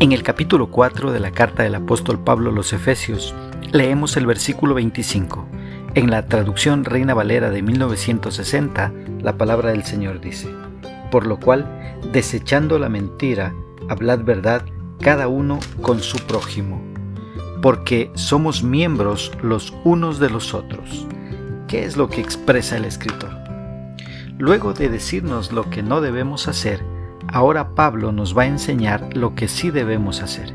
En el capítulo 4 de la carta del apóstol Pablo a los Efesios, leemos el versículo 25. En la traducción Reina Valera de 1960, la palabra del Señor dice, Por lo cual, desechando la mentira, hablad verdad cada uno con su prójimo, porque somos miembros los unos de los otros. ¿Qué es lo que expresa el escritor? Luego de decirnos lo que no debemos hacer, Ahora Pablo nos va a enseñar lo que sí debemos hacer.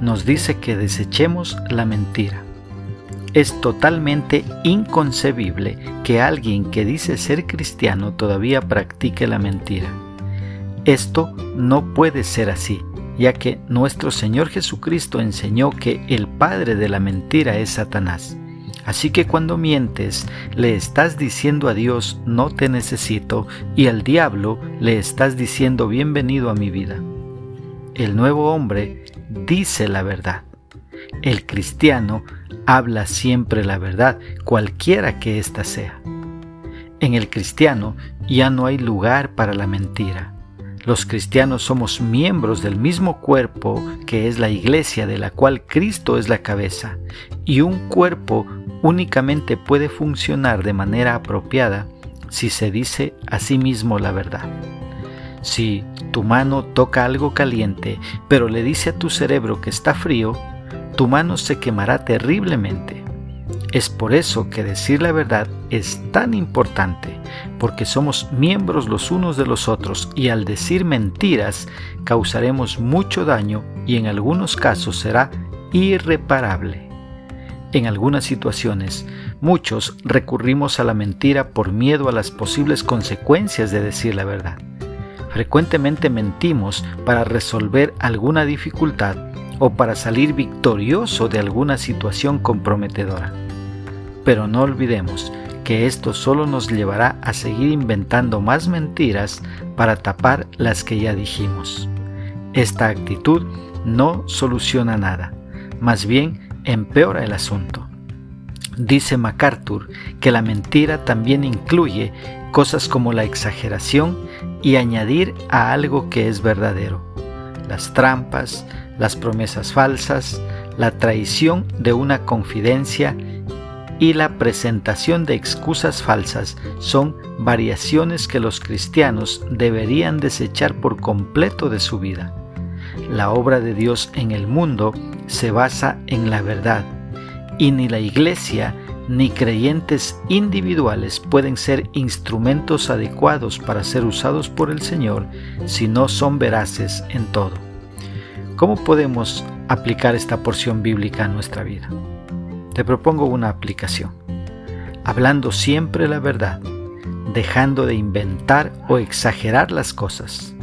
Nos dice que desechemos la mentira. Es totalmente inconcebible que alguien que dice ser cristiano todavía practique la mentira. Esto no puede ser así, ya que nuestro Señor Jesucristo enseñó que el padre de la mentira es Satanás. Así que cuando mientes, le estás diciendo a Dios, no te necesito, y al diablo le estás diciendo, bienvenido a mi vida. El nuevo hombre dice la verdad. El cristiano habla siempre la verdad, cualquiera que ésta sea. En el cristiano ya no hay lugar para la mentira. Los cristianos somos miembros del mismo cuerpo que es la iglesia de la cual Cristo es la cabeza, y un cuerpo únicamente puede funcionar de manera apropiada si se dice a sí mismo la verdad. Si tu mano toca algo caliente, pero le dice a tu cerebro que está frío, tu mano se quemará terriblemente. Es por eso que decir la verdad es tan importante, porque somos miembros los unos de los otros y al decir mentiras causaremos mucho daño y en algunos casos será irreparable. En algunas situaciones, muchos recurrimos a la mentira por miedo a las posibles consecuencias de decir la verdad. Frecuentemente mentimos para resolver alguna dificultad o para salir victorioso de alguna situación comprometedora. Pero no olvidemos que esto solo nos llevará a seguir inventando más mentiras para tapar las que ya dijimos. Esta actitud no soluciona nada, más bien empeora el asunto. Dice MacArthur que la mentira también incluye cosas como la exageración y añadir a algo que es verdadero. Las trampas, las promesas falsas, la traición de una confidencia y la presentación de excusas falsas son variaciones que los cristianos deberían desechar por completo de su vida. La obra de Dios en el mundo se basa en la verdad y ni la iglesia ni creyentes individuales pueden ser instrumentos adecuados para ser usados por el Señor si no son veraces en todo. ¿Cómo podemos aplicar esta porción bíblica a nuestra vida? Te propongo una aplicación. Hablando siempre la verdad, dejando de inventar o exagerar las cosas.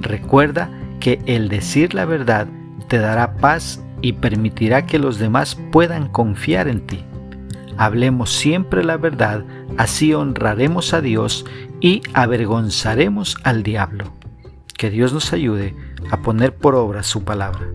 Recuerda que el decir la verdad te dará paz y permitirá que los demás puedan confiar en ti. Hablemos siempre la verdad, así honraremos a Dios y avergonzaremos al diablo. Que Dios nos ayude a poner por obra su palabra.